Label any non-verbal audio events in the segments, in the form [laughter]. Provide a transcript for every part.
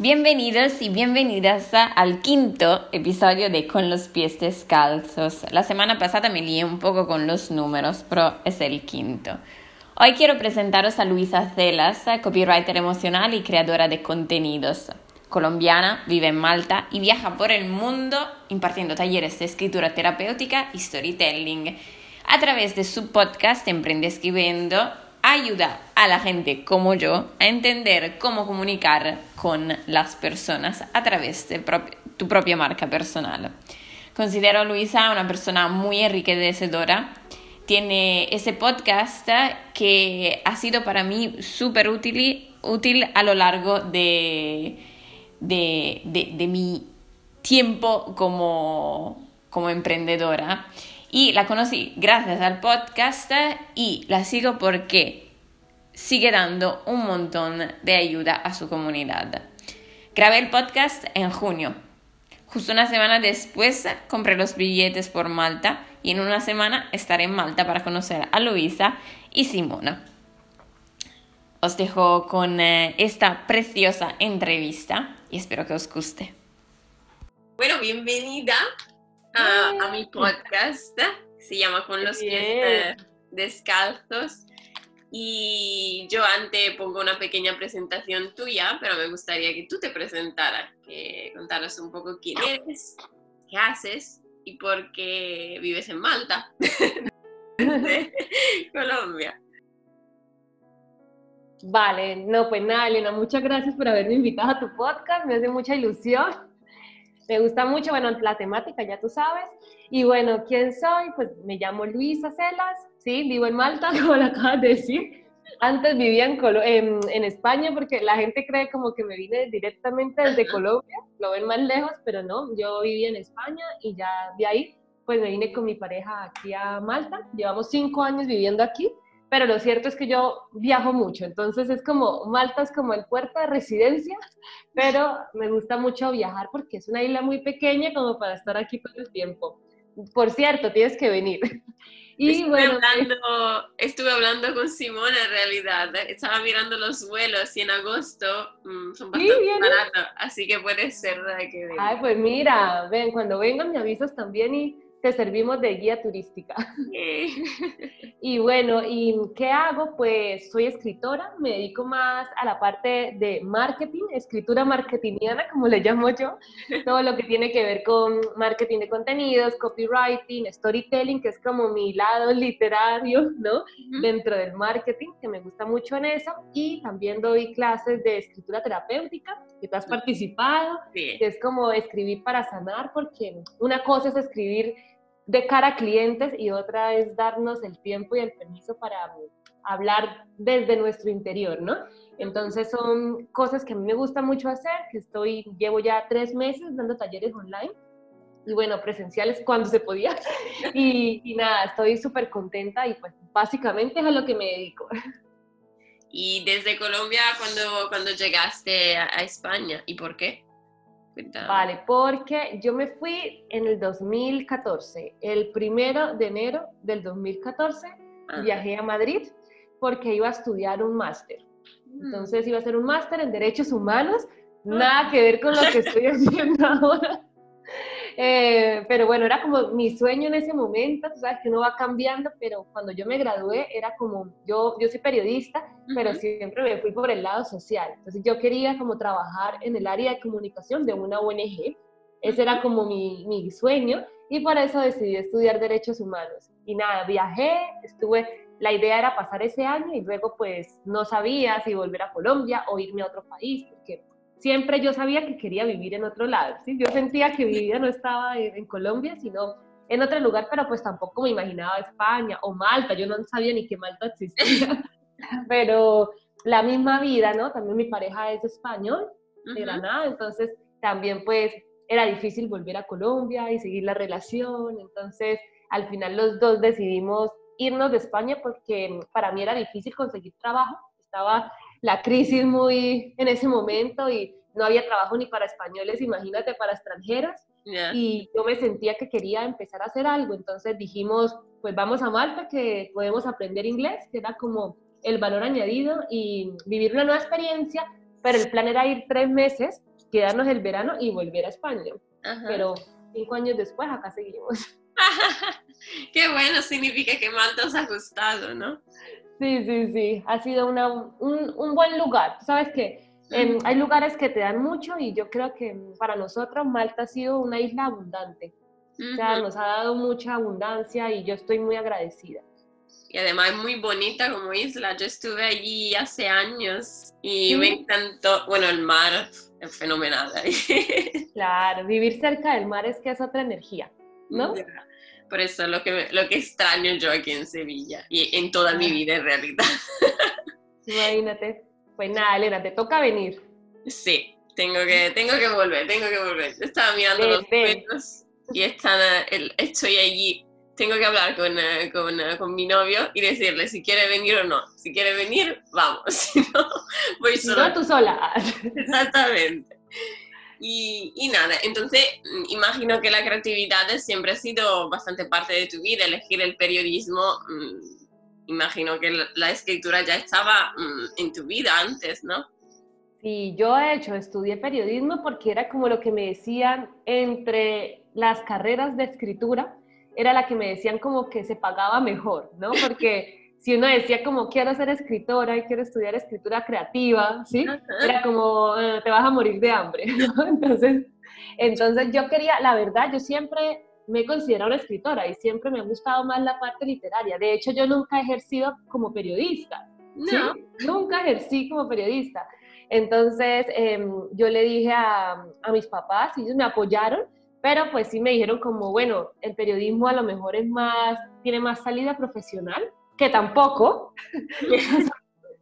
Bienvenidos y bienvenidas al quinto episodio de Con los pies descalzos. La semana pasada me lié un poco con los números, pero es el quinto. Hoy quiero presentaros a Luisa Celas, copywriter emocional y creadora de contenidos. Colombiana, vive en Malta y viaja por el mundo impartiendo talleres de escritura terapéutica y storytelling. A través de su podcast Emprende Escribiendo, ayuda a la gente como yo a entender cómo comunicar con las personas a través de tu propia marca personal. Considero a Luisa una persona muy enriquecedora. Tiene ese podcast que ha sido para mí súper útil, útil a lo largo de, de, de, mi tiempo como, como emprendedora. Y la conocí gracias al podcast y la sigo porque sigue dando un montón de ayuda a su comunidad. Grabé el podcast en junio. Justo una semana después compré los billetes por Malta y en una semana estaré en Malta para conocer a Luisa y Simona. Os dejo con eh, esta preciosa entrevista y espero que os guste. Bueno, bienvenida a, mi podcast. Se llama Con los pies eh, descalzos. Y yo antes pongo una pequeña presentación tuya, pero me gustaría que tú te presentaras, que contaras un poco quién eres, qué haces y por qué vives en Malta, [laughs] Colombia. Vale, no, pues nada, Elena, muchas gracias por haberme invitado a tu podcast, me hace mucha ilusión. Me gusta mucho, bueno, la temática ya tú sabes. Y bueno, ¿quién soy? Pues me llamo Luisa Celas, sí, vivo en Malta, [laughs] como lo acabas de decir. Antes vivía en, en, España porque la gente cree como que me vine directamente desde Colombia, lo ven más lejos, pero no, yo vivía en España y ya de ahí pues me vine con mi pareja aquí a Malta. Llevamos cinco años viviendo aquí pero lo cierto es que yo viajo mucho, entonces es como, Malta es como el puerto de residencia, [laughs] pero me gusta mucho viajar porque es una isla muy pequeña como para estar aquí todo el tiempo. Por cierto, tienes que venir. [laughs] Y estuve, bueno, hablando, estuve hablando con Simona en realidad, estaba mirando los vuelos y en agosto mm, son bastante baratos, así que puede ser que venga. Ay, pues mira, ven, cuando vengan me avisas también y te servimos de guía turística. [laughs] y bueno, ¿y qué hago? Pues soy escritora, me dedico más a la parte de marketing, escritura marketingiana, como le llamo yo, todo lo que tiene que ver con marketing de contenidos, copywriting, storytelling, que es como mi lado literario, ¿no? Dentro del marketing, que me gusta mucho en eso, y también doy clases de escritura terapéutica, que tú has participado, que es como escribir para sanar, porque una cosa es escribir de cara a clientes y otra es darnos el tiempo y el permiso para hablar desde nuestro interior, ¿no? Entonces son cosas que a mí me gusta mucho hacer, que estoy, llevo ya tres meses dando talleres online y bueno, presenciales cuando se podía. [laughs] Y, y nada, estoy súper contenta y pues básicamente es a lo que me dedico. ¿Y desde Colombia cuando, cuando llegaste a España? ¿Y por qué? Vale, porque yo me fui en el 2014. El primero de enero del 2014 viajé a Madrid porque iba a estudiar un máster. Mm. Entonces iba a hacer un máster en Derechos Humanos, ah. nada que ver con lo que estoy [laughs] haciendo ahora. Eh, pero bueno, era como mi sueño en ese momento, tú sabes que uno va cambiando, pero cuando yo me gradué era como, yo, yo soy periodista, pero siempre me fui por el lado social. Entonces yo quería como trabajar en el área de comunicación de una ONG. Ese era como mi, mi sueño y por eso decidí estudiar derechos humanos. Y nada, viajé, estuve, la idea era pasar ese año y luego pues no sabía si volver a Colombia o irme a otro país, porque siempre yo sabía que quería vivir en otro lado. ¿sí? Yo sentía que mi vida no estaba en, Colombia, sino en otro lugar, pero pues tampoco me imaginaba España o Malta. Yo no sabía ni que Malta existía. [laughs] pero la misma vida, ¿no? También mi pareja es español, de Granada, entonces también pues era difícil volver a Colombia y seguir la relación. Entonces al final los dos decidimos irnos de España porque para mí era difícil conseguir trabajo. Estaba la crisis muy en ese momento y no había trabajo ni para españoles, imagínate, para extranjeros. Y yo me sentía que quería empezar a hacer algo, entonces dijimos, pues vamos a Malta, que podemos aprender inglés, que era como el valor añadido y vivir una nueva experiencia, pero el plan era ir tres meses quedarnos el verano y volver a España. Pero cinco años después acá seguimos. [laughs] [laughs] Qué bueno, significa que Malta os ha gustado, ¿no? Sí, sí, sí, ha sido una, un, un, buen lugar. Sabes que hay lugares que te dan mucho y yo creo que para nosotros Malta ha sido una isla abundante. O sea, nos ha dado mucha abundancia y yo estoy muy agradecida. Y además es muy bonita como isla. Yo estuve allí hace años y me encantó. Bueno, el mar es fenomenal. [laughs] claro, vivir cerca del mar es que es otra energía, ¿no? Por eso lo que, lo que extraño yo aquí en Sevilla y en toda mi vida en realidad. Imagínate. Pues nada, Elena, te toca venir. Sí, tengo que, tengo que volver, tengo que volver. Yo estaba mirando los perros y están, estoy allí. Tengo que hablar con, eh, con, eh, con, mi novio y decirle si quiere venir o no. Si quiere venir, vamos. [laughs] Si no, voy sola. No, tú sola. Exactamente. Y, nada, entonces mm, imagino que la creatividad siempre ha sido bastante parte de tu vida, elegir el periodismo, mm, imagino que la, escritura ya estaba mm, en tu vida antes, ¿no? Sí, yo de hecho estudié periodismo porque era como lo que me decían entre las carreras de escritura, era la que me decían como que se pagaba mejor, ¿no? Porque si uno decía como quiero ser escritora y quiero estudiar escritura creativa, ¿sí? Era como eh, te vas a morir de hambre, [laughs] ¿no? Entonces, entonces yo quería, la verdad, yo siempre me he considerado una escritora y siempre me ha gustado más la parte literaria. De hecho, yo nunca he ejercido como periodista. No. Nunca ejercí como periodista. Entonces, em, yo le dije a, a mis papás, y ellos me apoyaron, pero pues sí me dijeron como, bueno, el periodismo a lo mejor es más, tiene más salida profesional, que tampoco. [laughs]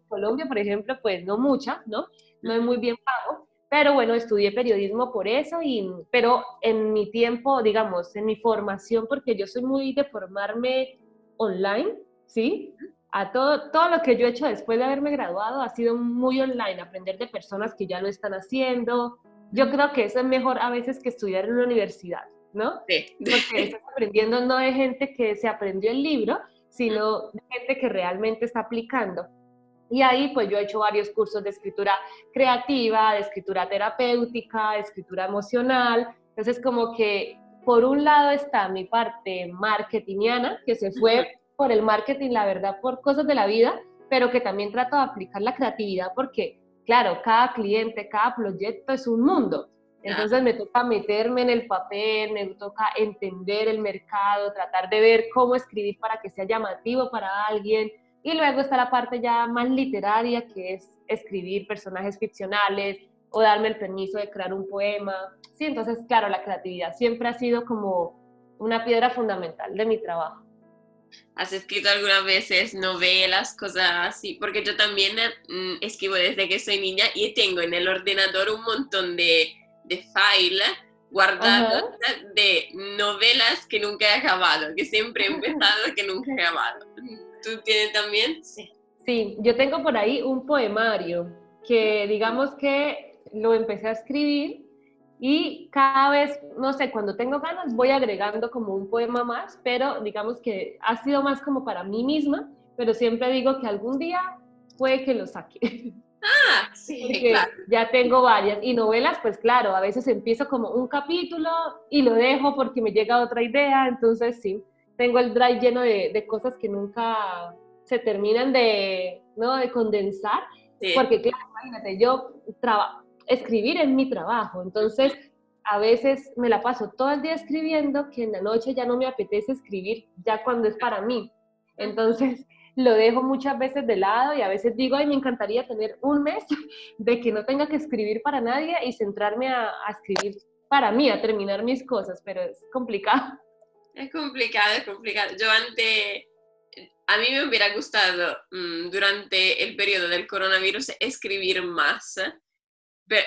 Colombia, por ejemplo, pues no mucha, ¿no? No es muy bien pago, pero bueno, estudié periodismo por eso, y, pero en mi tiempo, digamos, en mi formación, porque yo soy muy de formarme online, ¿sí? A todo, todo lo que yo he hecho después de haberme graduado ha sido muy online, aprender de personas que ya lo están haciendo. Yo creo que eso es mejor a veces que estudiar en una universidad, ¿no? Sí. Porque estás aprendiendo no de gente que se aprendió el libro, sino de gente que realmente está aplicando. Y ahí pues yo he hecho varios cursos de escritura creativa, de escritura terapéutica, de escritura emocional. Entonces como que por un lado está mi parte marketingiana, que se fue por el marketing, la verdad, por cosas de la vida, pero que también trato de aplicar la creatividad porque, claro, cada cliente, cada proyecto es un mundo. Entonces me toca meterme en el papel, me toca entender el mercado, tratar de ver cómo escribir para que sea llamativo para alguien. Y luego está la parte ya más literaria, que es escribir personajes ficcionales o darme el permiso de crear un poema. Sí, entonces, claro, la creatividad siempre ha sido como una piedra fundamental de mi trabajo. ¿Has escrito algunas veces novelas, cosas así? Porque yo también mm, escribo desde que soy niña y tengo en el ordenador un montón de de file guardados de novelas que nunca he acabado, que siempre he [laughs] empezado que nunca he acabado. ¿Tú tienes también? Sí. Sí, yo tengo por ahí un poemario que digamos que lo empecé a escribir y cada vez, no sé, cuando tengo ganas voy agregando como un poema más, pero digamos que ha sido más como para mí misma, pero siempre digo que algún día puede que lo saque. [laughs] Ah, sí, claro. Ya tengo varias. Y novelas, pues claro, a veces empiezo como un capítulo y lo dejo porque me llega otra idea. Entonces, sí, tengo el drive lleno de, cosas que nunca se terminan de, ¿no? de condensar. Porque, claro, imagínate, yo escribir es mi trabajo. Entonces, a veces me la paso todo el día escribiendo que en la noche ya no me apetece escribir, ya cuando es para mí. Entonces, lo dejo muchas veces de lado y a veces digo, ay, me encantaría tener un mes [laughs] de que no tenga que escribir para nadie y centrarme a, escribir para mí, a terminar mis cosas, pero es complicado. Es complicado, es complicado. Yo antes, a mí me hubiera gustado mm, durante el periodo del coronavirus escribir más.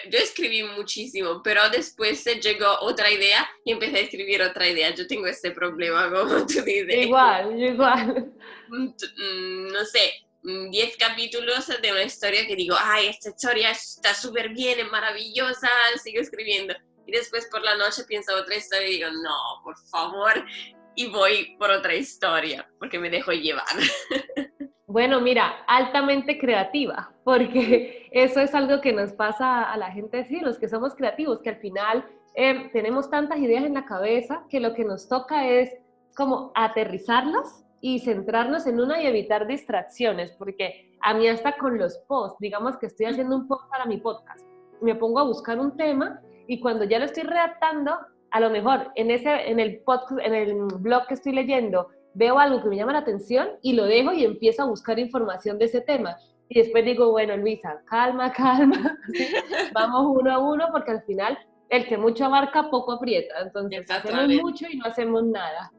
Yo escribí muchísimo, pero después llegó otra idea y empecé a escribir otra idea. Yo tengo este problema, [laughs] como tú dices. Igual, igual. Mm, no sé, 10 capítulos de una historia que digo, ay, esta historia está súper bien, es maravillosa, sigo escribiendo. Y después por la noche pienso otra historia y digo, no, por favor, y voy por otra historia, porque me dejo llevar. [laughs] Bueno, mira, altamente creativa, [laughs] porque eso es algo que nos pasa a la gente, sí, los que somos creativos, que al final eh, tenemos tantas ideas en la cabeza que lo que nos toca es como aterrizarlas y centrarnos en una y evitar distracciones, porque a mí hasta con los posts, digamos que estoy haciendo un post para mi podcast, me pongo a buscar un tema y cuando ya lo estoy redactando, a lo mejor en, ese, en, el podcast, en el blog que estoy leyendo, veo algo que me llama la atención y lo dejo y empiezo a buscar información de ese tema. Y después digo, bueno, Luisa, calma, [laughs] calma, vamos uno a uno porque al final el que mucho abarca, poco aprieta. Entonces hacemos mucho y no hacemos nada.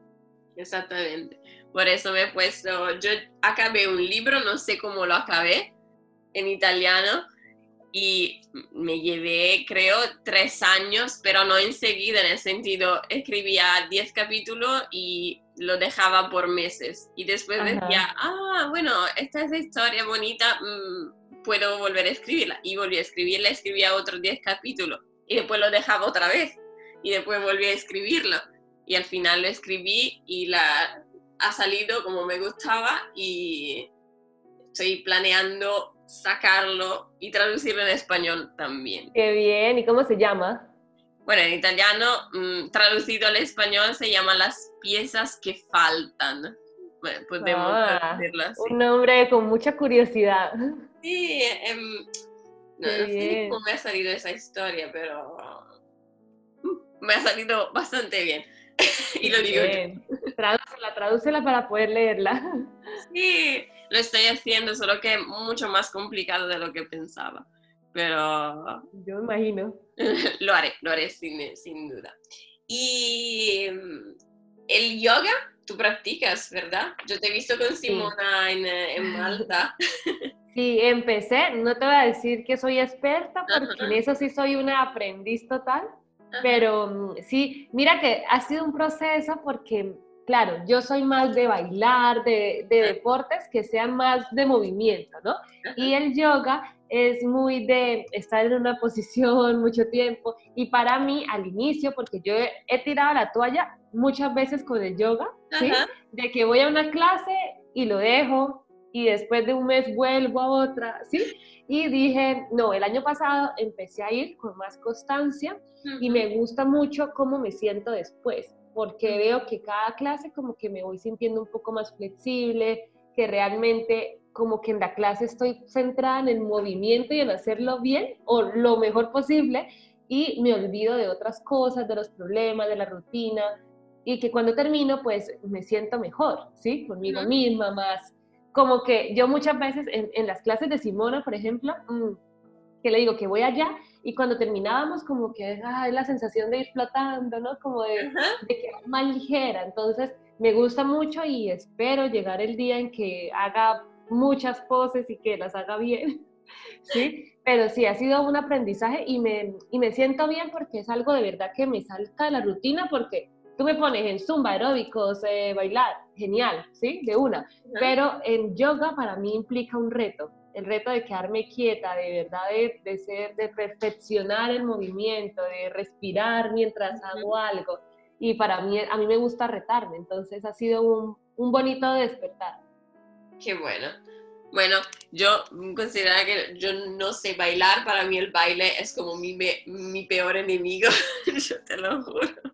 Exactamente. Por eso me he puesto, yo acabé un libro, no sé cómo lo acabé, en italiano, y me llevé, creo, tres años, pero no enseguida, en el sentido, escribía diez capítulos y lo dejaba por meses. Y después decía, ah, bueno, esta es la historia bonita, mm, puedo volver a escribirla. Y volví a escribirla, escribía otros diez capítulos. Y después lo dejaba otra vez. Y después volví a escribirlo. Y al final lo escribí y la ha salido como me gustaba y estoy planeando sacarlo y traducirlo en español también. Qué bien, ¿y cómo se llama? Bueno, en italiano, mm, traducido al español, se llama Las piezas que faltan. Bueno, podemos ah, Un nombre con mucha curiosidad. Sí, em, no, sé cómo me ha salido esa historia, pero mm, me ha salido bastante bien. [laughs] y lo digo bien. Tradúcela, tradúcela para poder leerla. Sí, lo estoy haciendo, solo que mucho más complicado de lo que pensaba. Pero... Yo imagino. [laughs] lo haré, lo haré sin, sin duda. Y mm, el yoga, tú practicas, ¿verdad? Yo te he visto con Simona en, en, [laughs] Malta. Sí, empecé, no te voy a decir que soy experta, porque en eso sí soy una aprendiz total, pero mm, sí, mira que ha sido un proceso porque claro, yo soy más de bailar, de, deportes que sean más de movimiento, ¿no? Y el yoga es muy de estar en una posición mucho tiempo. Y para mí, al inicio, porque yo he, tirado la toalla muchas veces con el yoga, ¿sí? De que voy a una clase y lo dejo y después de un mes vuelvo a otra, ¿sí? Y dije, no, el año pasado empecé a ir con más constancia y me gusta mucho cómo me siento después porque veo que cada clase como que me voy sintiendo un poco más flexible, que realmente como que en la clase estoy centrada en el movimiento y en hacerlo bien o lo mejor posible y me olvido de otras cosas, de los problemas, de la rutina y que cuando termino pues me siento mejor, ¿sí? Conmigo misma más. Como que yo muchas veces en, las clases de Simona, por ejemplo, mm, que le digo que voy allá y cuando terminábamos como que es la sensación de ir flotando, ¿no? Como de, de quedar más ligera. Entonces me gusta mucho y espero llegar el día en que haga muchas poses y que las haga bien, [laughs] ¿sí? Pero sí, ha sido un aprendizaje y me, y me siento bien porque es algo de verdad que me salta de la rutina porque tú me pones en zumba, aeróbicos, eh, bailar, genial, ¿sí? De una. Pero en yoga para mí implica un reto el reto de quedarme quieta, de verdad, de, ser, de perfeccionar el movimiento, de respirar mientras hago algo. Y para mí, a mí me gusta retarme, entonces ha sido un, un bonito despertar. Qué bueno. Bueno, yo considero que yo no sé bailar, para mí el baile es como mi, mi peor enemigo, [laughs] yo te lo juro.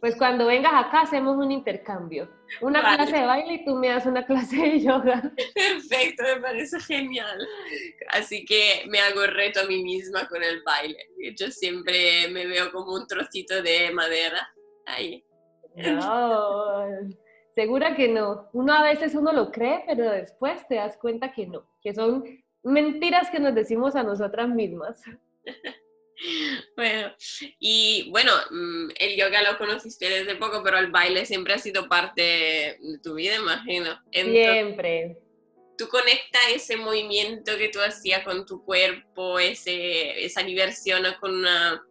Pues cuando vengas acá hacemos un intercambio. Una clase de baile y tú me das una clase de yoga. Perfecto, me parece genial. Así que me hago reto a mí misma con el baile. Yo siempre me veo como un trocito de madera. Ahí. No, segura que no. Uno a veces uno lo cree, pero después te das cuenta que no, que son mentiras que nos decimos a nosotras mismas. [laughs] Bueno, y bueno, mm, el yoga lo conociste desde poco, pero el baile siempre ha sido parte de tu vida, imagino. siempre. ¿Tú conectas ese movimiento que tú hacías con tu cuerpo, ese, esa diversión con una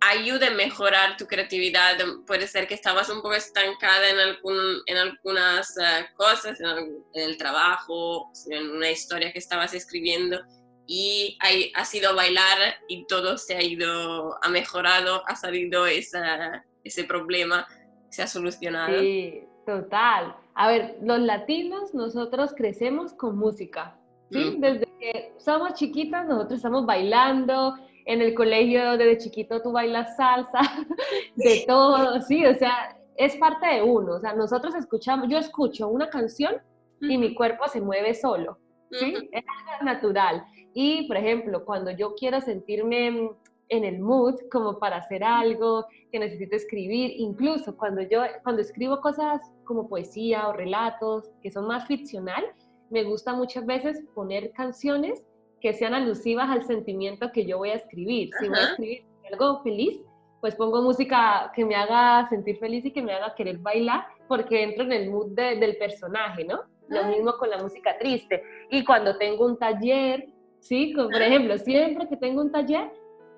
ayuda a mejorar tu creatividad? Puede ser que estabas un poco estancada en, algún, en algunas eh, cosas, en el trabajo, en una historia que estabas escribiendo y ha sido bailar y todo se ha ido, ha mejorado, ha salido esa, ese problema, se ha solucionado. Sí, Total. A ver, los latinos, nosotros crecemos con música, ¿sí? Mm. Desde que somos chiquitas, nosotros estamos bailando, en el colegio desde chiquito tú bailas salsa, [laughs] de todo, sí, o sea, es parte de uno, o sea, nosotros escuchamos, yo escucho una canción y mi cuerpo se mueve solo, ¿sí? Es algo natural. Y, por ejemplo, cuando yo quiero sentirme en el mood como para hacer algo, que necesito escribir, incluso cuando yo cuando escribo cosas como poesía o relatos que son más ficcional, me gusta muchas veces poner canciones que sean alusivas al sentimiento que yo voy a escribir. Si voy a escribir algo feliz, pues pongo música que me haga sentir feliz y que me haga querer bailar, porque entro en el mood del personaje, ¿no? Lo mismo con la música triste. Y cuando tengo un taller, ¿sí? Como por ejemplo, siempre que tengo un taller,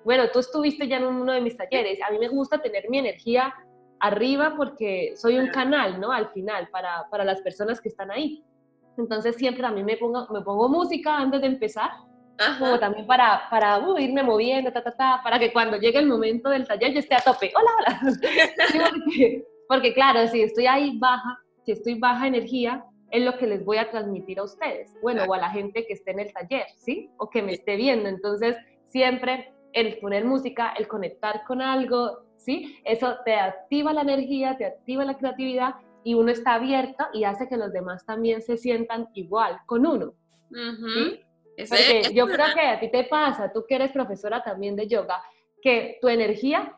bueno, tú estuviste ya en uno de mis talleres. A mí me gusta tener mi energía arriba porque soy un canal, ¿no? Al final, para, para las personas que están ahí. Entonces siempre a mí me pongo, me pongo música antes de empezar, como también para, para uh, irme moviendo, ta, ta, ta, para que cuando llegue el momento del taller yo esté a tope. Hola, hola. [laughs] porque, porque claro, si estoy ahí baja, si estoy baja energía, es lo que les voy a transmitir a ustedes, bueno, o a la gente que esté en el taller, ¿sí? O que me esté viendo. Entonces, siempre el poner música, el conectar con algo, ¿sí? Eso te activa la energía, te activa la creatividad y uno está abierto y hace que los demás también se sientan igual con uno. ¿sí? Porque yo creo que a ti te pasa, tú que eres profesora también de yoga, que tu energía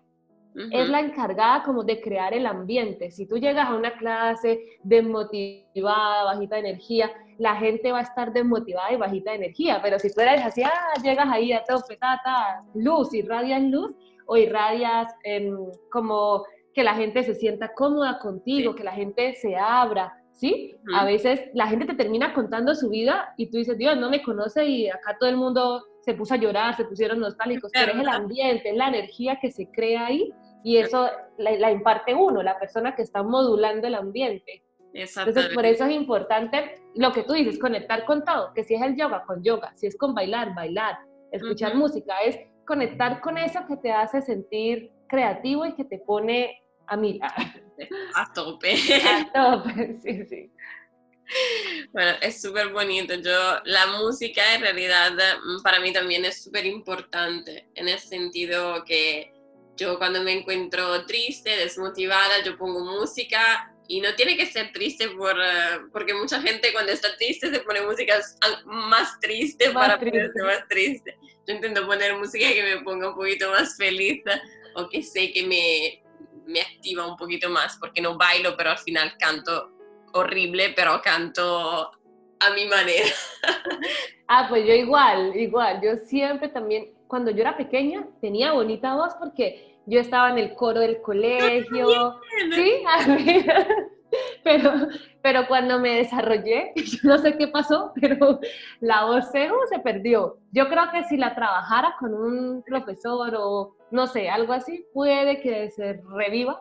es la encargada como de crear el ambiente. Si tú llegas a una clase desmotivada, bajita de energía, la gente va a estar desmotivada y bajita de energía, pero si tú eres así, ah, llegas ahí a tope, tata, luz, irradias luz o irradias em, como que la gente se sienta cómoda contigo, que la gente se abra, ¿sí? A veces la gente te termina contando su vida y tú dices, Dios, no me conoce y acá todo el mundo se puso a llorar, se pusieron nostálgicos, pero es el ambiente, es la energía que se crea ahí y eso la, imparte uno, la persona que está modulando el ambiente. Entonces, por eso es importante lo que tú dices, conectar con todo, que si es el yoga, con yoga, si es con bailar, bailar, escuchar música, es conectar con eso que te hace sentir creativo y que te pone a mirar. [laughs] A tope. A tope, [laughs] sí, sí. Bueno, es súper bonito. Yo, la música en realidad mm, para mí también es súper importante, en el sentido que yo cuando me encuentro triste, desmotivada, yo pongo música y no tiene que ser triste por, eh, porque mucha gente cuando está triste se pone música más triste para ponerse más triste. Yo intento poner música que me ponga un poquito más feliz o que sé que me, me activa un poquito más, porque no bailo, pero al final canto horrible, pero canto a mi manera. [laughs] Ah, pues yo igual, igual. Yo siempre también, cuando yo era pequeña, tenía bonita voz porque yo estaba en el coro del colegio. Sí, [laughs] [laughs] pero, pero cuando me desarrollé, [laughs] yo no sé qué pasó, pero la voz se, se perdió. Yo creo que si la trabajara con un profesor o no sé, algo así, puede que se reviva,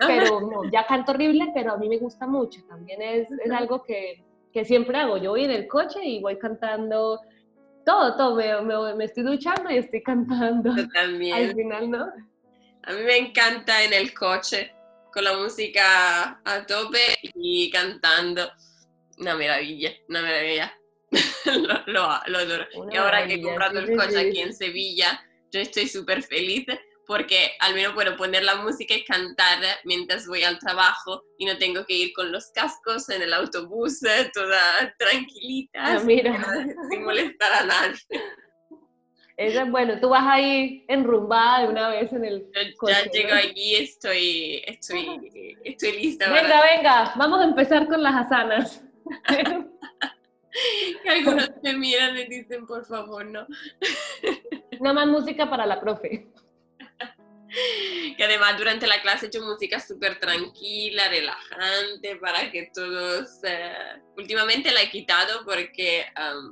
pero no, ya canto horrible, pero a mí me gusta mucho, también es, es algo que, que, siempre hago, yo voy en el coche y voy cantando todo, todo, me, me, estoy duchando y estoy cantando. Yo también. Al final, ¿no? A mí me encanta en el coche, con la música a tope y cantando. Una maravilla, una maravilla. [laughs] lo, lo, adoro. y ahora que he comprado el coche aquí en Sevilla, yo estoy súper feliz porque al menos puedo poner la música y cantar mientras voy al trabajo y no tengo que ir con los cascos en el autobús [laughs] toda tranquilita, ah, mira. sin molestar a nadie. Eso es bueno, tú vas ahí enrumbada de una vez en el. Ya llego allí, estoy, estoy, estoy lista. Venga, venga, vamos a empezar con las asanas. [laughs] que algunos me miran y dicen, por favor, no. Nada más música para la profe. [laughs] Que además durante la clase he hecho música súper tranquila, relajante, para que todos... Eh, últimamente la he quitado porque,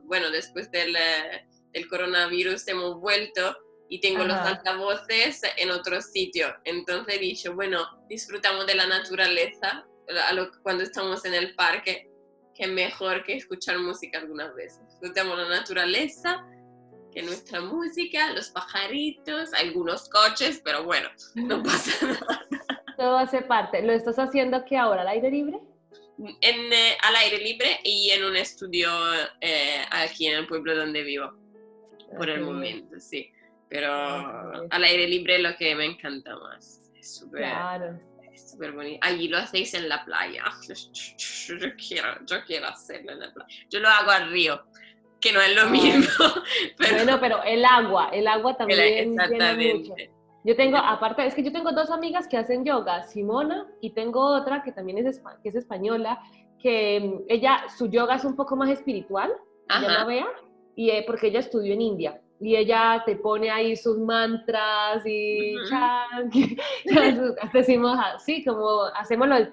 bueno, después del, eh, del, coronavirus hemos vuelto y tengo los altavoces en otro sitio. Entonces he dicho, bueno, disfrutamos de la naturaleza cuando estamos en el parque que mejor que escuchar música algunas veces. Disfrutamos la naturaleza, que nuestra música, los pajaritos, algunos coches, pero bueno, no pasa nada. Todo hace parte. ¿Lo estás haciendo que ahora al aire libre? en, eh, al aire libre y en un estudio eh, aquí en el pueblo donde vivo, por el momento, sí. Pero al aire libre lo que me encanta más. Es súper súper bonito. Allí lo hacéis en la playa. [laughs] Yo quiero, yo quiero hacerlo en la playa. Yo lo hago al río, que no es lo mismo. [laughs] Pero... Bueno, pero el agua, el agua también. Exactamente. Yo tengo, aparte, es que yo tengo dos amigas que hacen yoga, Simona, y tengo otra que también es, que es española, que mm, ella, su yoga es un poco más espiritual, ya la vea, y eh, porque ella estudió en India. Y ella te pone ahí sus mantras y [laughs] decimos así, como hacemos lo del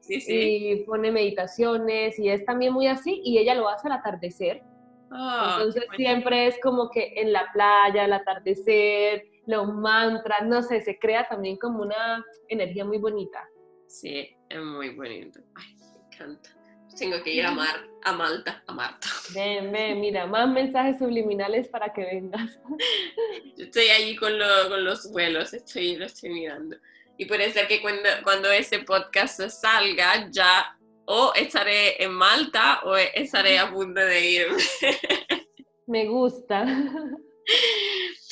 sí, sí. y pone meditaciones, y es también muy así, y ella lo hace al atardecer. Ah, Entonces siempre es como que en la playa, al atardecer, los mantras, no sé, se crea también como una energía muy bonita. Sí, es muy bonito. Ay, me encanta. Tengo que ir a, Mar, a Malta, a Marta. Ven, ven, mira, más mensajes subliminales para que vengas. Yo estoy allí con, con los vuelos, estoy, lo estoy mirando. Y puede ser que cuando, cuando ese podcast salga, ya o estaré en Malta o estaré a punto de irme. Me gusta. [laughs]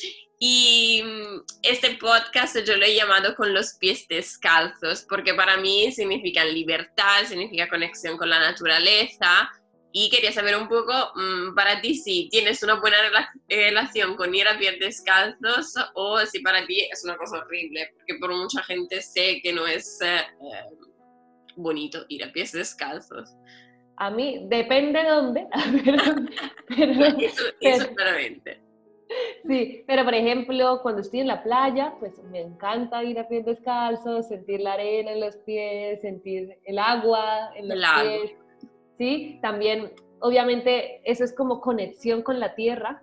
Y mm, este podcast yo lo he llamado con los pies descalzos, porque para mí significa libertad, significa conexión con la naturaleza. Y quería saber un poco mm, para ti si tienes una buena relación con ir a pies descalzos o si para ti es una cosa horrible, porque por mucha gente sé que no es eh, bonito ir a pies descalzos. A mí depende de dónde, [laughs] pero, [laughs] eso, claramente. [laughs] Sí, pero por ejemplo, cuando estoy en la playa, pues me encanta ir a pies descalzos, sentir la arena en los pies, sentir el agua en los pies. Sí, también, obviamente, eso es como conexión con la tierra,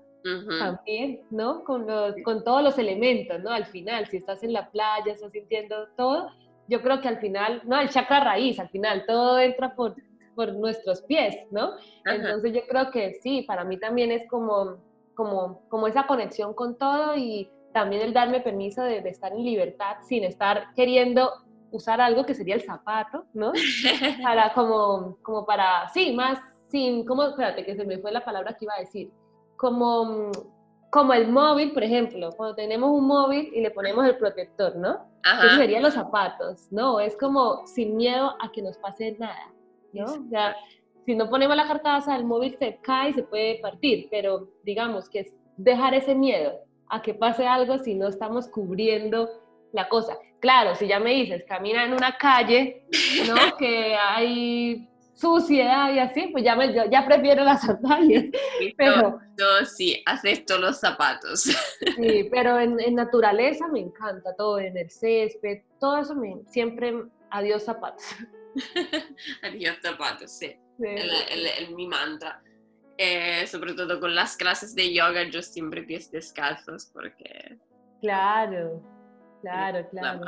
también, ¿no? Con, con todos los elementos, ¿no? Al final, si estás en la playa, estás sintiendo todo, yo creo que al final, no, el chakra raíz, al final, todo entra por, por nuestros pies, ¿no? Entonces yo creo que sí, para mí también es como como, como esa conexión con todo y también el darme permiso de, estar en libertad sin estar queriendo usar algo que sería el zapato, ¿no? [laughs] Para como, como para, sí, más sin, como, espérate, que se me fue la palabra que iba a decir, como, como el móvil, por ejemplo, cuando tenemos un móvil y le ponemos el protector, ¿no? Eso serían los zapatos, ¿no? Es como sin miedo a que nos pase nada, ¿no? O sea, si no ponemos la carcasa, el móvil se cae y se puede partir, pero digamos que es dejar ese miedo a que pase algo si no estamos cubriendo la cosa. Claro, si ya me dices, camina en una calle, ¿no? [laughs] que hay suciedad y así, pues ya, me, ya prefiero las sandalias. Pero no, sí, acepto los zapatos. Sí, pero en, en, naturaleza me encanta todo, en el césped, todo eso me, siempre, adiós zapatos. [laughs] adiós zapatos, sí el, mi mantra. Eh, sobre todo con las clases de yoga, yo siempre pies descalzos porque... Claro, claro, claro.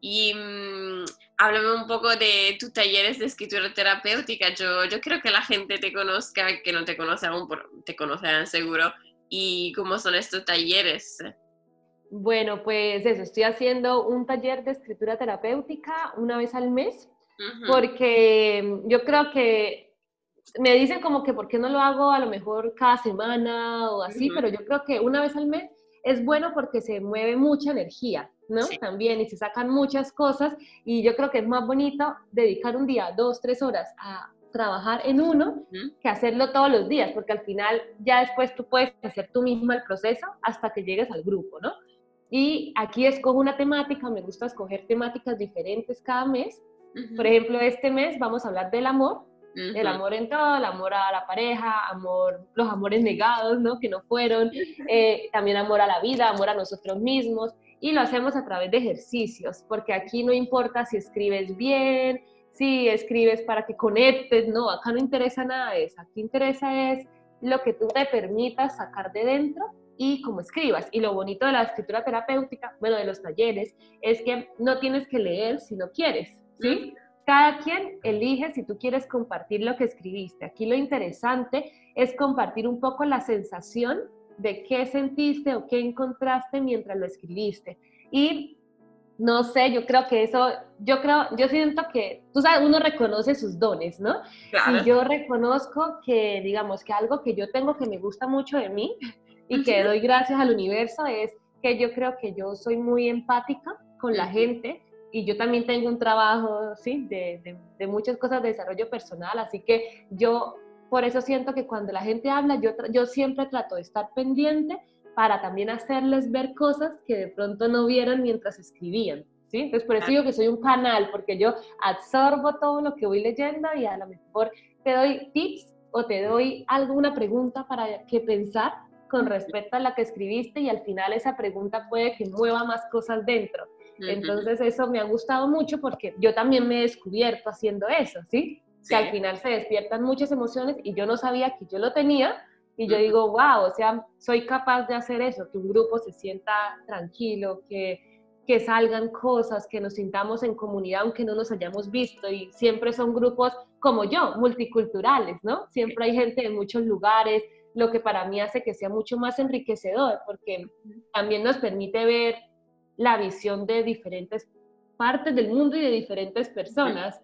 Y mm, háblame un poco de tus talleres de escritura terapéutica. Yo, yo creo que la gente te conozca, que no te conoce aún, te conocerán seguro. ¿Y cómo son estos talleres? Bueno, pues eso, estoy haciendo un taller de escritura terapéutica una vez al mes porque yo creo que me dicen como que por qué no lo hago a lo mejor cada semana o así, pero yo creo que una vez al mes es bueno porque se mueve mucha energía, ¿no? También y se sacan muchas cosas y yo creo que es más bonito dedicar un día, dos, tres horas a trabajar en uno que hacerlo todos los días, porque al final ya después tú puedes hacer tú misma el proceso hasta que llegues al grupo, ¿no? Y aquí escojo una temática, me gusta escoger temáticas diferentes cada mes por ejemplo, este mes vamos a hablar del amor, el amor en todo, el amor a la pareja, amor, los amores negados, ¿no? Que no fueron, eh, también amor a la vida, amor a nosotros mismos, y lo hacemos a través de ejercicios, porque aquí no importa si escribes bien, si escribes para que conectes, no, acá no interesa nada de eso, aquí interesa es lo que tú te permitas sacar de dentro y cómo escribas. Y lo bonito de la escritura terapéutica, bueno, de los talleres, es que no tienes que leer si no quieres. ¿Sí? Cada quien elige si tú quieres compartir lo que escribiste. Aquí lo interesante es compartir un poco la sensación de qué sentiste o qué encontraste mientras lo escribiste. Y no sé, yo creo que eso, yo creo, yo siento que, tú sabes, uno reconoce sus dones, ¿no? Y yo reconozco que, digamos, que algo que yo tengo que me gusta mucho de mí y que doy gracias al universo es que yo creo que yo soy muy empática con la gente y yo también tengo un trabajo, sí, de, de, muchas cosas de desarrollo personal, así que yo por eso siento que cuando la gente habla, yo, yo siempre trato de estar pendiente para también hacerles ver cosas que de pronto no vieron mientras escribían. ¿sí? Entonces, por eso digo que soy un canal, porque yo absorbo todo lo que voy leyendo y a lo mejor te doy tips o te doy alguna pregunta para que pensar con respecto a la que escribiste y al final esa pregunta puede que mueva más cosas dentro. Entonces eso me ha gustado mucho porque yo también me he descubierto haciendo eso, ¿sí? Que al final se despiertan muchas emociones y yo no sabía que yo lo tenía y yo digo, wow, o sea, soy capaz de hacer eso, que un grupo se sienta tranquilo, que, que salgan cosas, que nos sintamos en comunidad aunque no nos hayamos visto. Y siempre son grupos como yo, multiculturales, ¿no? Siempre hay gente de muchos lugares, lo que para mí hace que sea mucho más enriquecedor, porque también nos permite ver la visión de diferentes partes del mundo y de diferentes personas.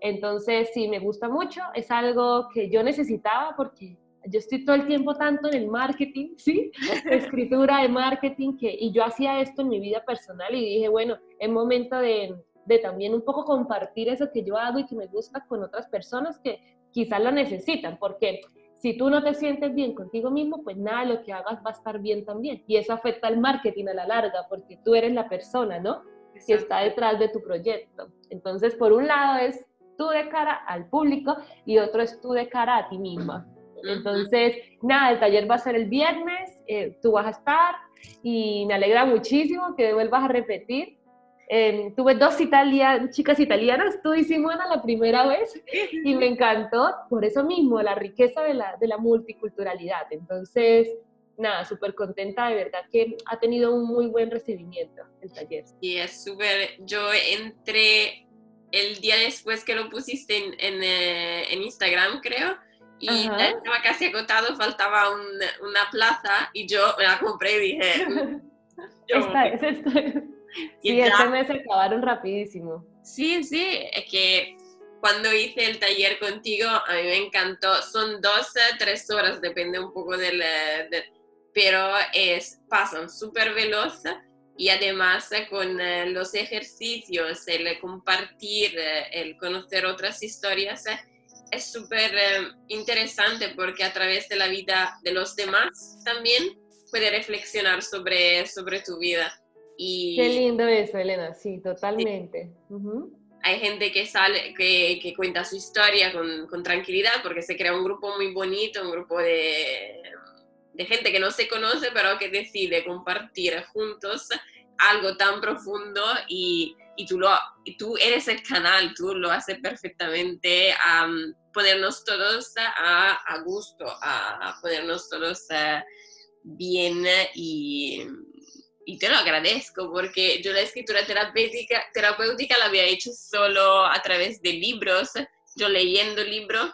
Entonces, sí, me gusta mucho, es algo que yo necesitaba porque yo estoy todo el tiempo tanto en el marketing, [laughs] ¿sí? [laughs] Escritura de marketing, que, y yo hacía esto en mi vida personal y dije, bueno, es momento de, de también un poco compartir eso que yo hago y que me gusta con otras personas que quizás lo necesitan, porque si tú no te sientes bien contigo mismo, pues nada de lo que hagas va a estar bien también. Y eso afecta al marketing a la larga, porque tú eres la persona, ¿no? Que está detrás de tu proyecto. Entonces, por un lado es tú de cara al público y otro es tú de cara a ti misma. Entonces, nada, el taller va a ser el viernes, eh, tú vas a estar y me alegra muchísimo que vuelvas a repetir. Tuve dos chicas italianas, tú y Simona la primera vez, y me encantó por eso mismo, la riqueza de la, de la multiculturalidad. Entonces, nada, súper contenta, de verdad que ha tenido un muy buen recibimiento el taller. Y es súper, yo entré el día después que lo pusiste en, en, eh, en Instagram, creo, y estaba casi agotado, faltaba una plaza y yo me la compré y dije... [laughs] Mm, esta es, esta Sí, este mes se acabaron rapidísimo. Sí, sí, es que cuando hice el taller contigo, a mí me encantó. Son 12, tres horas, depende un poco del... pero es, pasan súper veloz y además con eh, los ejercicios, el compartir, eh, el conocer otras historias, es súper eh, interesante porque a través de la vida de los demás también puede reflexionar sobre, sobre tu vida. Y Qué lindo eso, Elena, sí, totalmente. Hay gente que sale, que, que cuenta su historia con, con, tranquilidad porque se crea un grupo muy bonito, un grupo de, de gente que no se conoce pero que decide compartir juntos algo tan profundo y, y tú, lo, y tú eres el canal, tú lo haces perfectamente a ponernos todos a, a gusto, a, ponernos todos bien y, y, te lo agradezco porque yo la escritura terapéutica, terapéutica la había hecho solo a través de libros, yo leyendo libros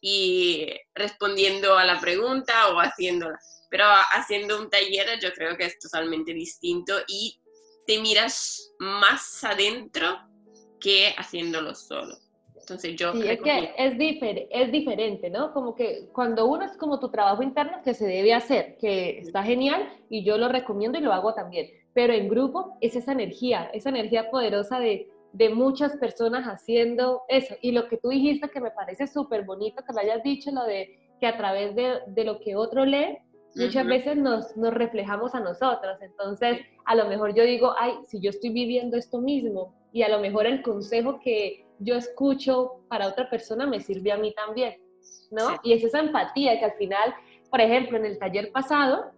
y respondiendo a la pregunta o haciéndola. Pero haciendo un taller yo creo que es totalmente distinto y te miras más adentro que haciéndolo solo. Entonces yo... Sí, es que es, es diferente, ¿no? Como que cuando uno es como tu trabajo interno que se debe hacer, que está genial y yo lo recomiendo y lo hago también, pero en grupo es esa energía, esa energía poderosa de, de muchas personas haciendo eso. Y lo que tú dijiste que me parece súper bonito que lo hayas dicho, lo de que a través de, de lo que otro lee, muchas veces nos, nos, reflejamos a nosotros. Entonces, a lo mejor yo digo, ay, si yo estoy viviendo esto mismo y a lo mejor el consejo que yo escucho para otra persona me sirve a mí también, ¿no? Y es esa empatía que al final, por ejemplo, en el taller pasado,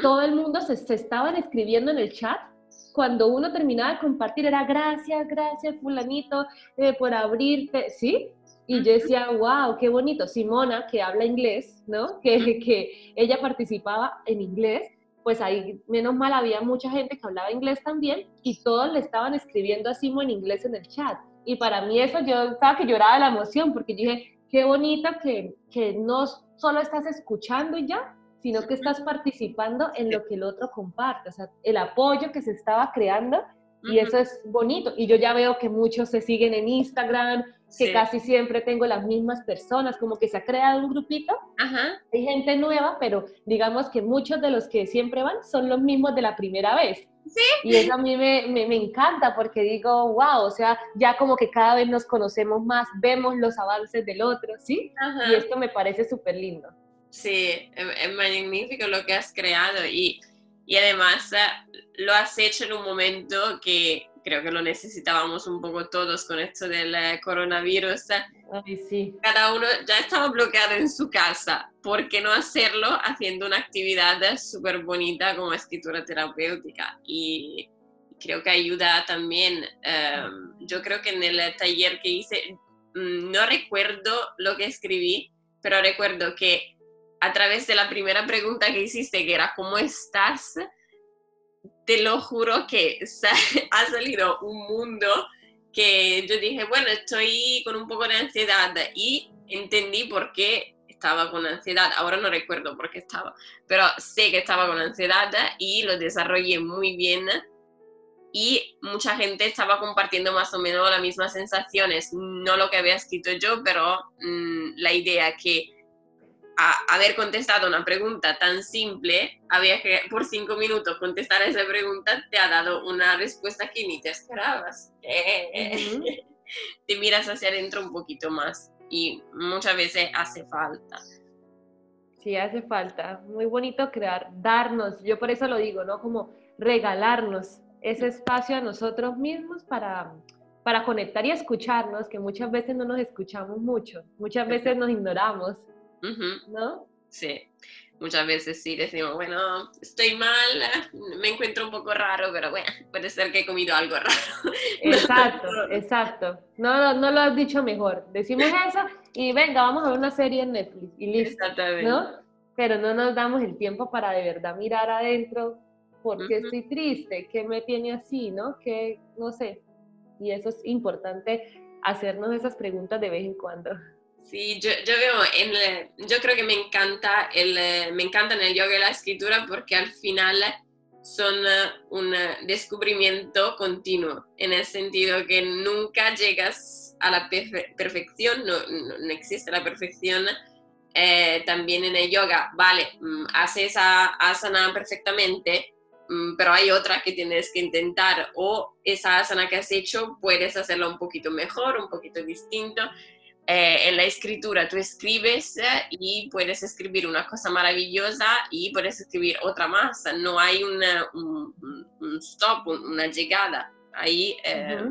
todo el mundo se, se estaban escribiendo en el chat cuando uno terminaba de compartir era gracias, gracias fulanito eh, por abrirte, ¿sí? Y yo decía, wow, qué bonito. Simona, que habla inglés, ¿no? [laughs] Que, que ella participaba en inglés, pues ahí, menos mal, había mucha gente que hablaba inglés también y todos le estaban escribiendo a Simo en inglés en el chat. Y para mí eso, yo estaba que lloraba la emoción porque dije, qué bonito que, que no solo estás escuchando ya, sino que estás participando en lo que el otro comparte. O sea, el apoyo que se estaba creando Y eso es bonito. Y yo ya veo que muchos se siguen en Instagram, que casi siempre tengo las mismas personas, como que se ha creado un grupito. Hay gente nueva, pero digamos que muchos de los que siempre van son los mismos de la primera vez. ¿Sí? Y eso a mí me, me, encanta porque digo, wow, o sea, ya como que cada vez nos conocemos más, vemos los avances del otro, ¿sí? Y esto me parece súper lindo. Sí, es magnífico lo que has creado y, y además eh, lo has hecho en un momento que creo que lo necesitábamos un poco todos con esto del coronavirus. Ay, sí. Cada uno ya estaba bloqueado en su casa. ¿Por qué no hacerlo haciendo una actividad súper bonita como escritura terapéutica? Y creo que ayuda también. Em, yo creo que en el taller que hice, mm, no recuerdo lo que escribí, pero recuerdo que a través de la primera pregunta que hiciste, que era ¿cómo estás? Te lo juro que [laughs] ha salido un mundo que yo dije, bueno, estoy con un poco de ansiedad y entendí por qué estaba con ansiedad. Ahora no recuerdo por qué estaba, pero sé que estaba con ansiedad y lo desarrollé muy bien. Y mucha gente estaba compartiendo más o menos las mismas sensaciones, no lo que había escrito yo, pero mm, la idea que a haber contestado una pregunta tan simple, había que por cinco minutos contestar esa pregunta, te ha dado una respuesta que ni te esperabas. [laughs] te miras hacia adentro un poquito más y muchas veces hace falta. Sí, hace falta. Muy bonito crear, darnos, yo por eso lo digo, ¿no? Como regalarnos ese espacio a nosotros mismos para, para conectar y escucharnos, que muchas veces no nos escuchamos mucho, muchas veces nos ignoramos. ¿No? Sí, muchas veces sí decimos, bueno, estoy mal, [laughs] me encuentro un poco raro, pero bueno, puede ser que he comido algo raro. [laughs] Exacto, exacto. No, no, lo has dicho mejor. Decimos eso y venga, vamos a ver una serie en Netflix y listo. ¿no? Pero no nos damos el tiempo para de verdad mirar adentro por qué estoy triste, qué me tiene así, ¿no? Que no sé. Y eso es importante hacernos esas preguntas de vez en cuando. Sí, yo, yo veo, en yo creo que me encanta, el, me encanta en el yoga y la escritura porque al final son eh, un descubrimiento continuo, en el sentido que nunca llegas a la perfección, no, no, existe la perfección. Eh, también en el yoga, vale, mm, haces esa asana perfectamente, mm, pero hay otra que tienes que intentar o esa asana que has hecho puedes hacerla un poquito mejor, un poquito distinto. Eh, en la escritura tú escribes eh, y puedes escribir una cosa maravillosa y puedes escribir otra más. No hay una, un, stop, una llegada. Ahí eh,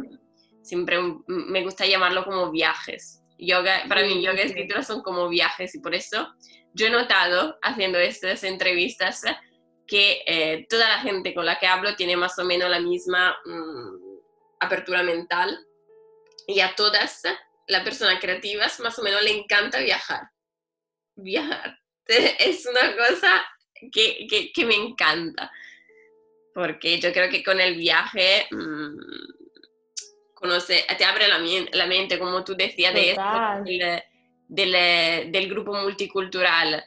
siempre me gusta llamarlo como viajes. Yoga, para mí, yoga y escritura son como viajes y por eso yo he notado haciendo estas entrevistas que toda la gente con la que hablo tiene más o menos la misma mm, apertura mental y a todas la persona creativa más o menos le encanta viajar. Viajar [laughs] es una cosa que, que, me encanta, porque yo creo que con el viaje mm, conoce, te abre la, la, mente, como tú decías, de del, del, grupo multicultural.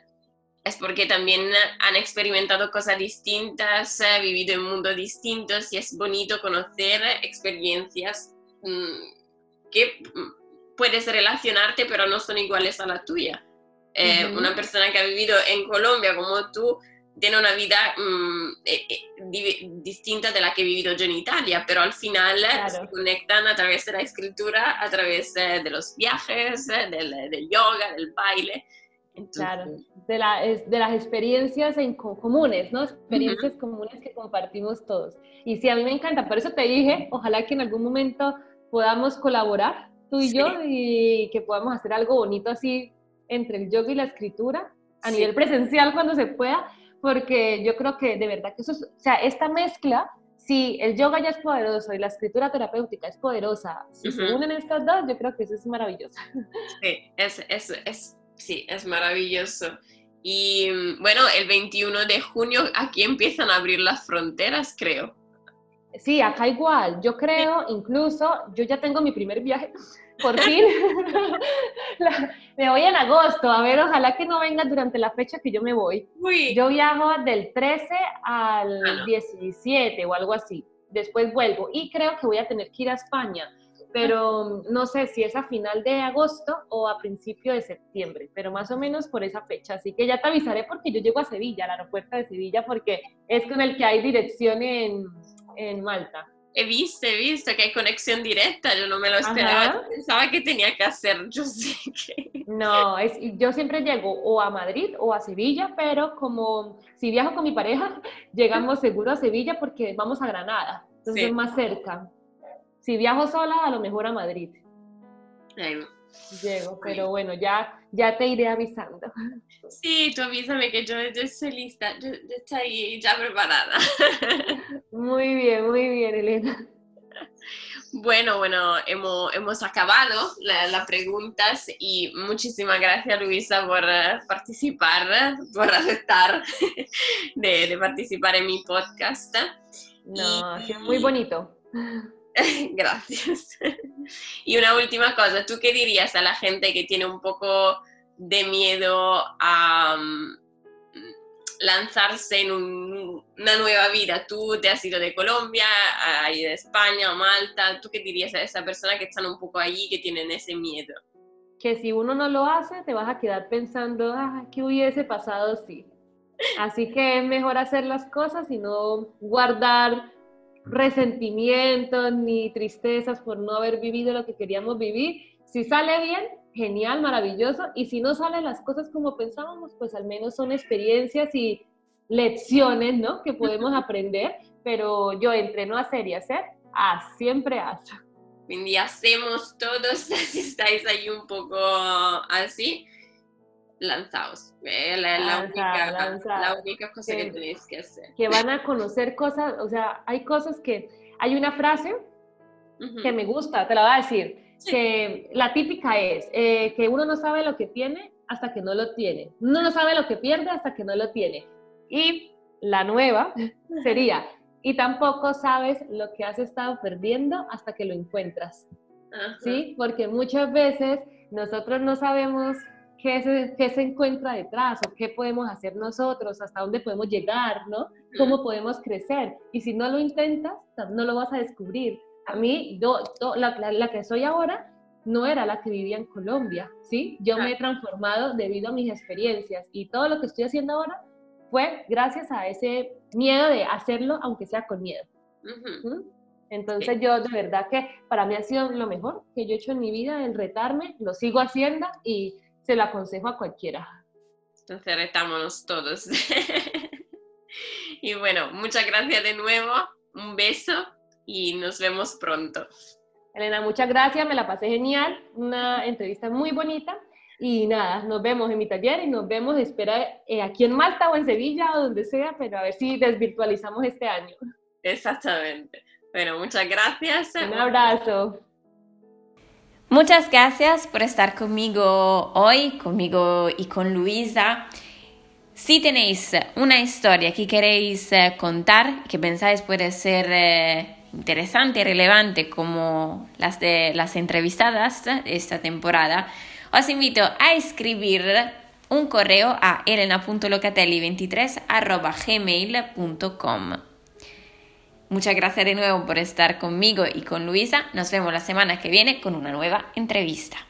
Es porque también han experimentado cosas distintas, vivido en mundos distintos y es bonito conocer experiencias mm, que mm, puedes relacionarte, pero no son iguales a la tuya. Eh, una persona que ha vivido en Colombia como tú tiene una vida mm, eh, eh, distinta de la que he vivido yo en Italia, pero al final se conectan a través de la escritura, a través de los viajes, del, yoga, del baile. claro, de, la, de, las experiencias en comunes, ¿no? Experiencias comunes que compartimos todos. Y sí, a mí me encanta, por eso te dije, ojalá que en algún momento podamos colaborar tú y yo, y que podamos hacer algo bonito así entre el yoga y la escritura, a nivel presencial cuando se pueda, porque yo creo que de verdad que eso es, o sea, esta mezcla, si el yoga ya es poderoso y la escritura terapéutica es poderosa, si se unen estas dos, yo creo que eso es maravilloso. [laughs] Sí, es, es, es, sí, es maravilloso. Y bueno, el 21 de junio aquí empiezan a abrir las fronteras, creo. Sí, acá igual. Yo creo, incluso, yo ya tengo mi primer viaje, [laughs] por fin. [laughs] me voy en agosto, a ver, ojalá que no venga durante la fecha que yo me voy. Yo viajo del 13 al 17 o algo así. después vuelvo y creo que voy a tener que ir a España, pero no sé si es a final de agosto o a principio de septiembre, pero más o menos por esa fecha. Así que ya te avisaré porque yo llego a Sevilla, al aeropuerto de Sevilla, porque es con el que hay dirección en, en Malta. He visto, he visto que hay conexión directa, yo no me lo esperaba, pensaba que tenía que hacer, yo sé que... No, es, yo siempre llego o a Madrid o a Sevilla, pero como si viajo con mi pareja, [laughs] llegamos seguro a Sevilla porque vamos a Granada, entonces es más cerca. Si viajo sola, a lo mejor a Madrid. Llego, pero bueno, ya, ya te iré avisando. Sí, tú avísame que yo, yo estoy lista, yo, estoy ya preparada. Muy bien, muy bien, Elena. Bueno, bueno, hemos, hemos acabado las preguntas y muchísimas gracias Luisa por eh, participar, por aceptar de, de participar en mi podcast. No, ha sido muy bonito. [laughs] Gracias. Y una última cosa, ¿tú qué dirías a la gente que tiene un poco de miedo a mm, lanzarse en una nueva vida? Tú te has ido de Colombia, de España o Malta, ¿tú qué dirías a esa persona que están un poco allí, que tienen ese miedo? Que si uno no lo hace, te vas a quedar pensando, ah, ¿qué hubiese pasado si? Así que es mejor hacer las cosas y no guardar resentimientos ni tristezas por no haber vivido lo que queríamos vivir. Si sale bien, genial, maravilloso. Y si no salen las cosas como pensábamos, pues al menos son experiencias y lecciones, ¿no? Que podemos [laughs] aprender. Pero yo entreno a hacer y hacer, a siempre hago. Y hacemos todos, [laughs] si estáis ahí un poco así lanzados. Eh, la, la, única, cosa que, tenéis que hacer. Que van a conocer cosas, o sea, hay cosas que, hay una frase que me gusta, te la voy a decir, que la típica es eh, que uno no sabe lo que tiene hasta que no lo tiene. Uno no sabe lo que pierde hasta que no lo tiene. Y la nueva [laughs] sería, y tampoco sabes lo que has estado perdiendo hasta que lo encuentras. ¿Sí? Porque muchas veces nosotros no sabemos qué se, qué se encuentra detrás o qué podemos hacer nosotros, hasta dónde podemos llegar, ¿no? Cómo podemos crecer. Y si no lo intentas, no lo vas a descubrir. A mí, yo, la, la, que soy ahora no era la que vivía en Colombia, ¿sí? Yo me he transformado debido a mis experiencias y todo lo que estoy haciendo ahora fue gracias a ese miedo de hacerlo, aunque sea con miedo. ¿Mm? Entonces yo de verdad que para mí ha sido lo mejor que yo he hecho en mi vida, el retarme, lo sigo haciendo y se lo aconsejo a cualquiera. Entonces retámonos todos. [laughs] y bueno, muchas gracias de nuevo, un beso y nos vemos pronto. Elena, muchas gracias, me la pasé genial, una entrevista muy bonita y nada, nos vemos en mi taller y nos vemos, espera, eh, aquí en Malta o en Sevilla o donde sea, pero a ver si desvirtualizamos este año. Exactamente. Bueno, muchas gracias. Un abrazo. Muchas gracias por estar conmigo hoy, conmigo y con Luisa. Si tenéis una historia que queréis eh, contar, que pensáis puede ser eh, interesante y relevante como las de las entrevistadas de esta temporada, os invito a escribir un correo a elena.locatelli23.gmail.com Muchas gracias de nuevo por estar conmigo y con Luisa. Nos vemos la semana que viene con una nueva entrevista.